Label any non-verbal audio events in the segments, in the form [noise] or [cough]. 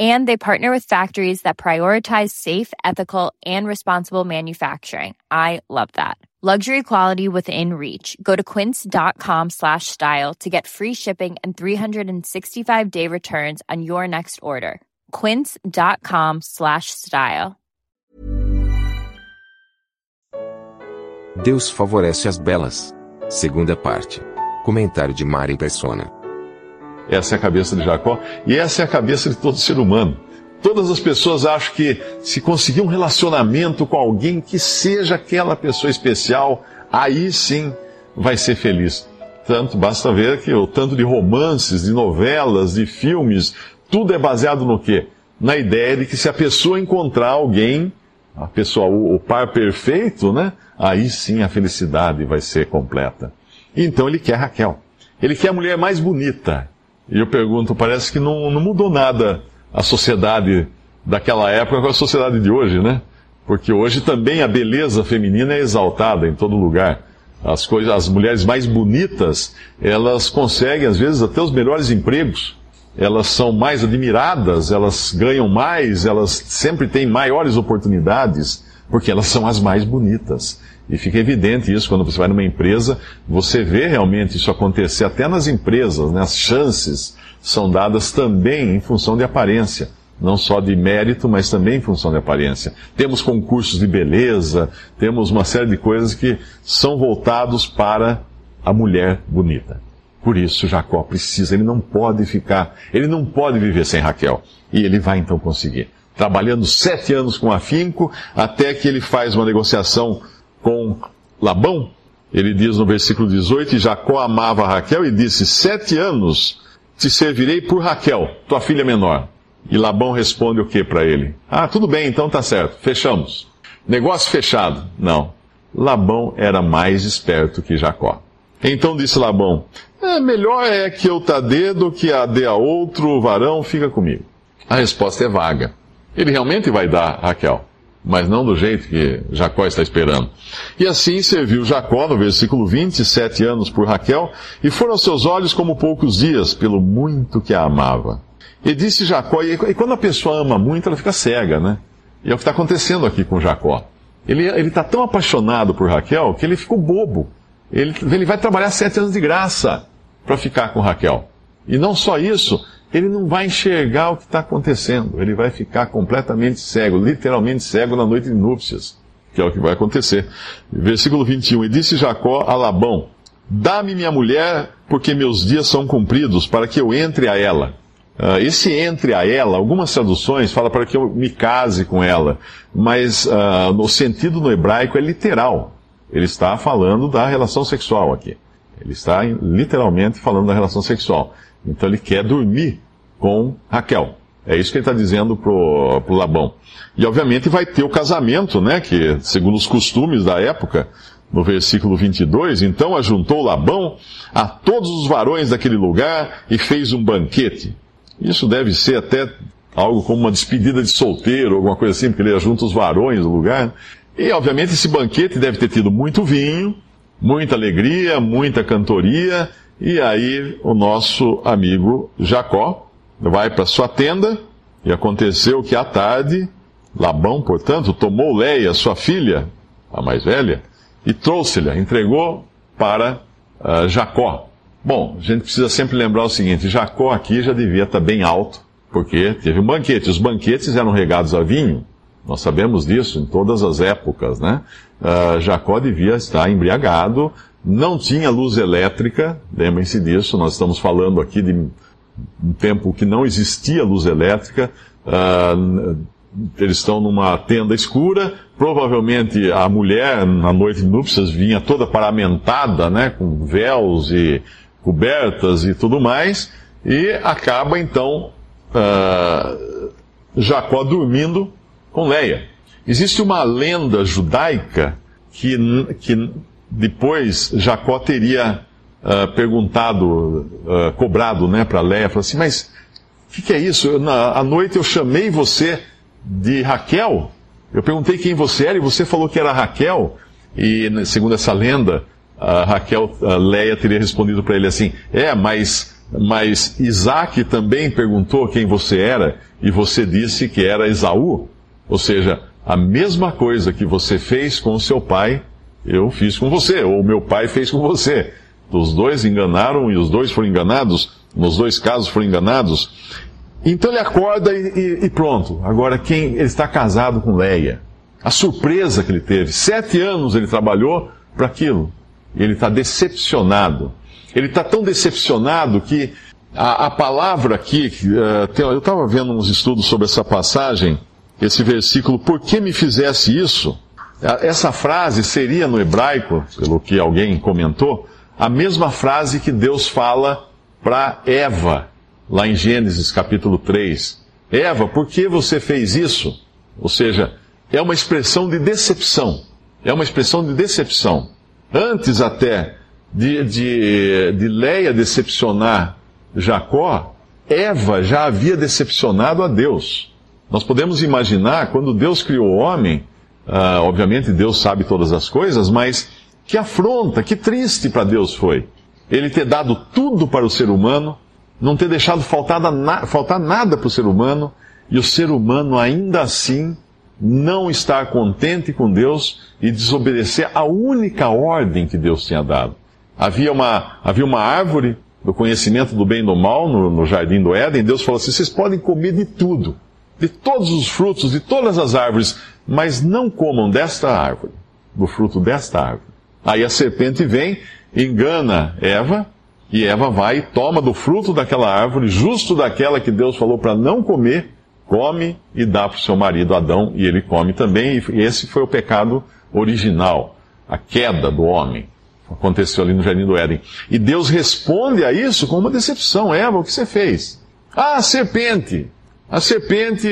And they partner with factories that prioritize safe, ethical, and responsible manufacturing. I love that. Luxury quality within reach. Go to quince.com slash style to get free shipping and 365 day returns on your next order. Quince.com slash style. Deus favorece as belas. Segunda parte. Comentário de Mari Persona. Essa é a cabeça de Jacó e essa é a cabeça de todo ser humano. Todas as pessoas acham que se conseguir um relacionamento com alguém que seja aquela pessoa especial, aí sim vai ser feliz. Tanto basta ver que o tanto de romances, de novelas, de filmes, tudo é baseado no quê? Na ideia de que se a pessoa encontrar alguém, a pessoa, o, o par perfeito, né? Aí sim a felicidade vai ser completa. Então ele quer Raquel. Ele quer a mulher mais bonita. E eu pergunto, parece que não, não mudou nada a sociedade daquela época com a sociedade de hoje, né? Porque hoje também a beleza feminina é exaltada em todo lugar. As coisas, as mulheres mais bonitas, elas conseguem às vezes até os melhores empregos. Elas são mais admiradas, elas ganham mais, elas sempre têm maiores oportunidades, porque elas são as mais bonitas. E fica evidente isso quando você vai numa empresa, você vê realmente isso acontecer até nas empresas, né? As chances são dadas também em função de aparência. Não só de mérito, mas também em função de aparência. Temos concursos de beleza, temos uma série de coisas que são voltados para a mulher bonita. Por isso Jacó precisa, ele não pode ficar, ele não pode viver sem Raquel. E ele vai então conseguir. Trabalhando sete anos com afinco, até que ele faz uma negociação com Labão. Ele diz no versículo 18: E Jacó amava Raquel e disse: Sete anos te servirei por Raquel, tua filha menor. E Labão responde o que para ele? Ah, tudo bem, então tá certo, fechamos. Negócio fechado. Não. Labão era mais esperto que Jacó. Então disse Labão: é, melhor é que eu te dê do que a dê a outro varão, fica comigo. A resposta é vaga. Ele realmente vai dar Raquel mas não do jeito que Jacó está esperando. E assim serviu Jacó, no versículo 20, sete anos por Raquel, e foram seus olhos como poucos dias, pelo muito que a amava. E disse Jacó, e quando a pessoa ama muito, ela fica cega, né? E é o que está acontecendo aqui com Jacó. Ele está tão apaixonado por Raquel que ele ficou bobo. Ele, ele vai trabalhar sete anos de graça para ficar com Raquel. E não só isso, ele não vai enxergar o que está acontecendo. Ele vai ficar completamente cego, literalmente cego na noite de núpcias, que é o que vai acontecer. Versículo 21. E disse Jacó a Labão: Dá-me minha mulher, porque meus dias são cumpridos, para que eu entre a ela. Uh, esse entre a ela, algumas traduções falam para que eu me case com ela, mas uh, no sentido no hebraico é literal. Ele está falando da relação sexual aqui. Ele está literalmente falando da relação sexual. Então ele quer dormir com Raquel. É isso que ele está dizendo pro, pro Labão. E obviamente vai ter o casamento, né? Que segundo os costumes da época, no versículo 22, então ajuntou Labão a todos os varões daquele lugar e fez um banquete. Isso deve ser até algo como uma despedida de solteiro, alguma coisa assim, porque ele ajunta os varões do lugar. E obviamente esse banquete deve ter tido muito vinho, muita alegria, muita cantoria, e aí o nosso amigo Jacó vai para sua tenda, e aconteceu que à tarde, Labão, portanto, tomou Leia, sua filha, a mais velha, e trouxe-lhe, entregou para uh, Jacó. Bom, a gente precisa sempre lembrar o seguinte: Jacó aqui já devia estar bem alto, porque teve um banquete. Os banquetes eram regados a vinho. Nós sabemos disso em todas as épocas, né? Uh, Jacó devia estar embriagado, não tinha luz elétrica, lembrem-se disso, nós estamos falando aqui de um tempo que não existia luz elétrica, uh, eles estão numa tenda escura, provavelmente a mulher, na noite de núpcias, vinha toda paramentada, né, com véus e cobertas e tudo mais, e acaba então uh, Jacó dormindo com Leia. Existe uma lenda judaica que, que depois Jacó teria uh, perguntado, uh, cobrado né, para Leia, falou assim, mas o que, que, é isso? Na, à noite eu chamei você de Raquel, eu perguntei quem você era e você falou que era Raquel, e segundo essa lenda, a Raquel, a Leia teria respondido para ele assim, é, mas, mas Isaac também perguntou quem você era, e você disse que era Esaú, ou seja, a mesma coisa que você fez com seu pai, eu fiz com você, ou meu pai fez com você. Os dois enganaram e os dois foram enganados, nos dois casos foram enganados. Então ele acorda e, e, e pronto. Agora quem ele está casado com Leia. A surpresa que ele teve. Sete anos ele trabalhou para aquilo. Ele está decepcionado. Ele está tão decepcionado que a, a palavra aqui, uh, eu estava vendo uns estudos sobre essa passagem, esse versículo, por que me fizesse isso? Essa frase seria no hebraico, pelo que alguém comentou, a mesma frase que Deus fala para Eva, lá em Gênesis capítulo 3. Eva, por que você fez isso? Ou seja, é uma expressão de decepção. É uma expressão de decepção. Antes até de, de, de Leia decepcionar Jacó, Eva já havia decepcionado a Deus. Nós podemos imaginar, quando Deus criou o homem, uh, obviamente Deus sabe todas as coisas, mas que afronta, que triste para Deus foi. Ele ter dado tudo para o ser humano, não ter deixado faltar, na, faltar nada para o ser humano, e o ser humano ainda assim não estar contente com Deus e desobedecer a única ordem que Deus tinha dado. Havia uma, havia uma árvore do conhecimento do bem e do mal no, no jardim do Éden. Deus falou assim: vocês podem comer de tudo, de todos os frutos, de todas as árvores, mas não comam desta árvore, do fruto desta árvore. Aí a serpente vem, engana Eva, e Eva vai e toma do fruto daquela árvore, justo daquela que Deus falou para não comer, come e dá para o seu marido Adão, e ele come também, e esse foi o pecado original, a queda do homem. Aconteceu ali no Jardim do Éden. E Deus responde a isso com uma decepção. Eva, o que você fez? Ah, serpente. A serpente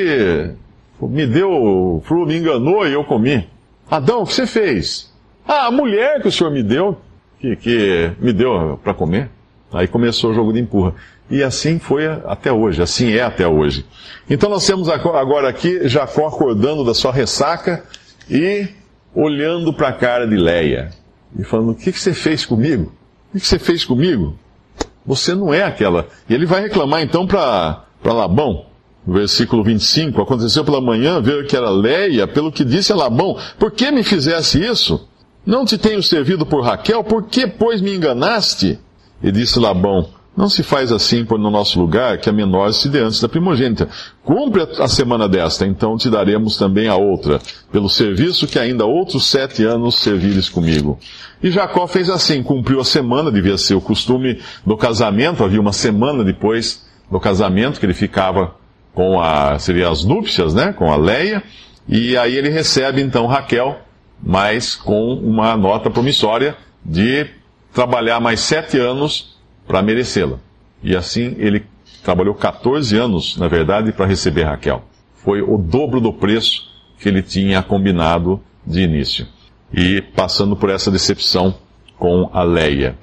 me deu me enganou e eu comi. Adão, o que você fez? Ah, a mulher que o senhor me deu, que, que me deu para comer. Aí começou o jogo de empurra. E assim foi até hoje, assim é até hoje. Então nós temos agora aqui Jacó acordando da sua ressaca e olhando para a cara de Leia e falando: O que, que você fez comigo? O que, que você fez comigo? Você não é aquela. E ele vai reclamar então para Labão. Versículo 25: Aconteceu pela manhã, ver que era Leia, pelo que disse a Labão: Por que me fizesse isso? Não te tenho servido por Raquel, por que, pois, me enganaste? E disse Labão: não se faz assim por no nosso lugar que a menor se dê antes da primogênita. Cumpre a semana desta, então te daremos também a outra, pelo serviço que ainda outros sete anos servires comigo. E Jacó fez assim, cumpriu a semana, devia ser o costume do casamento, havia uma semana depois do casamento que ele ficava com a, seria as núpcias, né, com a Leia, e aí ele recebe então Raquel, mas com uma nota promissória de trabalhar mais sete anos para merecê-la. E assim ele trabalhou 14 anos, na verdade, para receber Raquel. Foi o dobro do preço que ele tinha combinado de início. E passando por essa decepção com a Leia.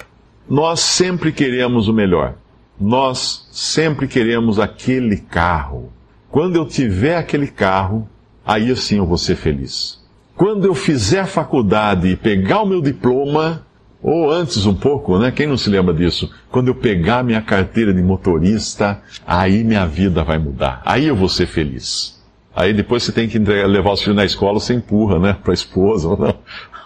Nós sempre queremos o melhor. Nós sempre queremos aquele carro. Quando eu tiver aquele carro, aí sim eu vou ser feliz. Quando eu fizer faculdade e pegar o meu diploma, ou antes um pouco, né? Quem não se lembra disso? Quando eu pegar minha carteira de motorista, aí minha vida vai mudar. Aí eu vou ser feliz. Aí depois você tem que levar os filhos na escola, você empurra, né? Para a esposa [laughs] ou, não,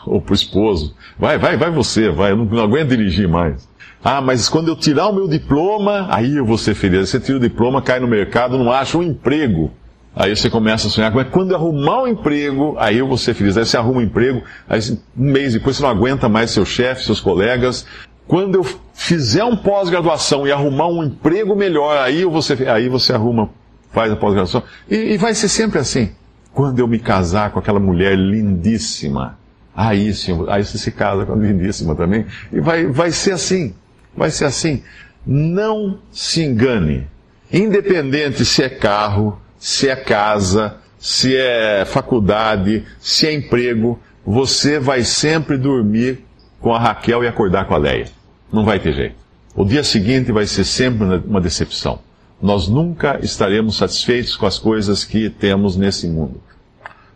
ou para o esposo. Vai, vai, vai você, vai. Eu não, não aguento dirigir mais. Ah, mas quando eu tirar o meu diploma, aí eu vou ser feliz. Você tira o diploma, cai no mercado, não acha um emprego. Aí você começa a sonhar, mas quando arrumar um emprego, aí eu vou ser feliz. Aí você arruma um emprego, aí um mês depois você não aguenta mais seu chefe, seus colegas. Quando eu fizer um pós-graduação e arrumar um emprego melhor, aí, eu vou ser, aí você arruma, faz a pós-graduação. E, e vai ser sempre assim. Quando eu me casar com aquela mulher lindíssima, aí sim, aí você se casa com a lindíssima também. E vai, vai ser assim. Vai ser assim. Não se engane. Independente se é carro, se é casa, se é faculdade, se é emprego, você vai sempre dormir com a Raquel e acordar com a Leia. Não vai ter jeito. O dia seguinte vai ser sempre uma decepção. Nós nunca estaremos satisfeitos com as coisas que temos nesse mundo,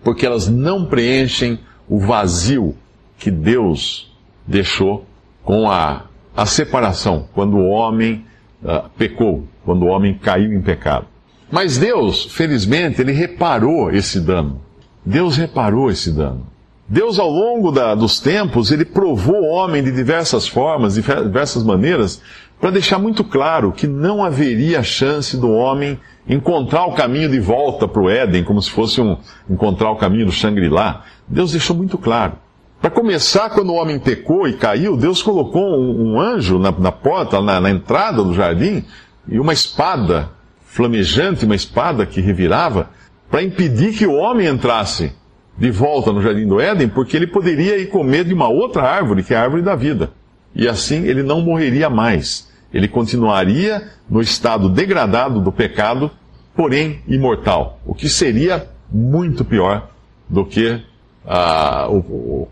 porque elas não preenchem o vazio que Deus deixou com a, a separação, quando o homem uh, pecou, quando o homem caiu em pecado. Mas Deus, felizmente, ele reparou esse dano. Deus reparou esse dano. Deus, ao longo da, dos tempos, ele provou o homem de diversas formas, de diversas maneiras, para deixar muito claro que não haveria chance do homem encontrar o caminho de volta para o Éden, como se fosse um, encontrar o caminho do Shangri-La. Deus deixou muito claro. Para começar, quando o homem pecou e caiu, Deus colocou um, um anjo na, na porta, na, na entrada do jardim, e uma espada flamejante, uma espada que revirava, para impedir que o homem entrasse de volta no jardim do Éden, porque ele poderia ir comer de uma outra árvore, que é a árvore da vida. E assim ele não morreria mais. Ele continuaria no estado degradado do pecado, porém imortal. O que seria muito pior do que ah, o,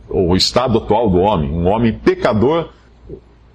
o, o estado atual do homem. Um homem pecador,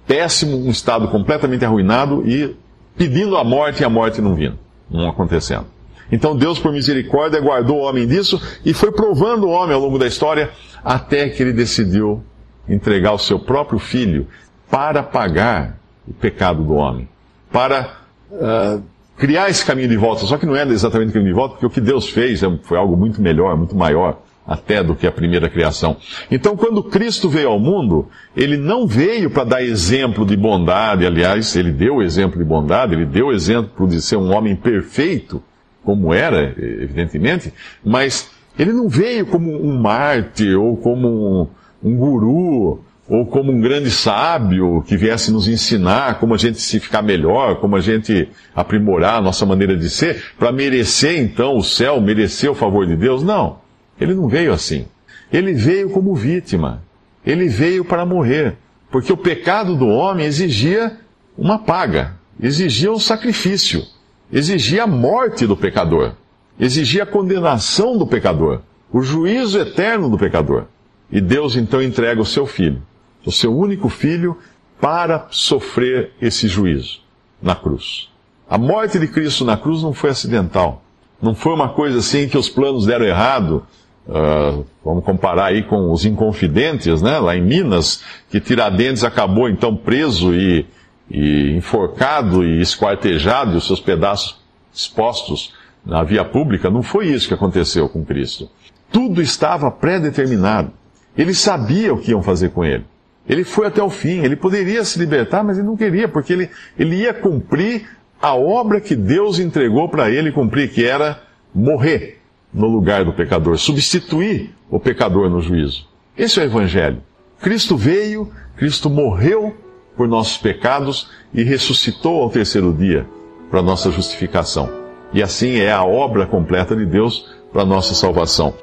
péssimo, um estado completamente arruinado e pedindo a morte e a morte não vindo, não acontecendo. Então Deus, por misericórdia, guardou o homem disso e foi provando o homem ao longo da história até que ele decidiu entregar o seu próprio filho para pagar o pecado do homem, para uh, criar esse caminho de volta. Só que não é exatamente o caminho de volta, porque o que Deus fez é foi algo muito melhor, muito maior até do que a primeira criação. Então, quando Cristo veio ao mundo, ele não veio para dar exemplo de bondade, aliás, ele deu exemplo de bondade, ele deu exemplo de ser um homem perfeito, como era, evidentemente, mas ele não veio como um mártir ou como um, um guru ou como um grande sábio que viesse nos ensinar como a gente se ficar melhor, como a gente aprimorar a nossa maneira de ser, para merecer então o céu, merecer o favor de Deus. Não. Ele não veio assim. Ele veio como vítima. Ele veio para morrer. Porque o pecado do homem exigia uma paga, exigia um sacrifício, exigia a morte do pecador, exigia a condenação do pecador, o juízo eterno do pecador. E Deus então entrega o seu filho, o seu único filho, para sofrer esse juízo na cruz. A morte de Cristo na cruz não foi acidental. Não foi uma coisa assim que os planos deram errado Uh, vamos comparar aí com os Inconfidentes, né? Lá em Minas, que Tiradentes acabou então preso e, e enforcado e esquartejado e os seus pedaços expostos na via pública. Não foi isso que aconteceu com Cristo. Tudo estava pré-determinado. Ele sabia o que iam fazer com ele. Ele foi até o fim. Ele poderia se libertar, mas ele não queria, porque ele, ele ia cumprir a obra que Deus entregou para ele cumprir, que era morrer no lugar do pecador, substituir o pecador no juízo. Esse é o Evangelho. Cristo veio, Cristo morreu por nossos pecados e ressuscitou ao terceiro dia para nossa justificação. E assim é a obra completa de Deus para nossa salvação.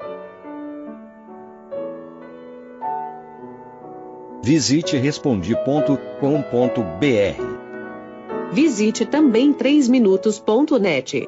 Visite respondi.com.br. Visite também 3minutos.net.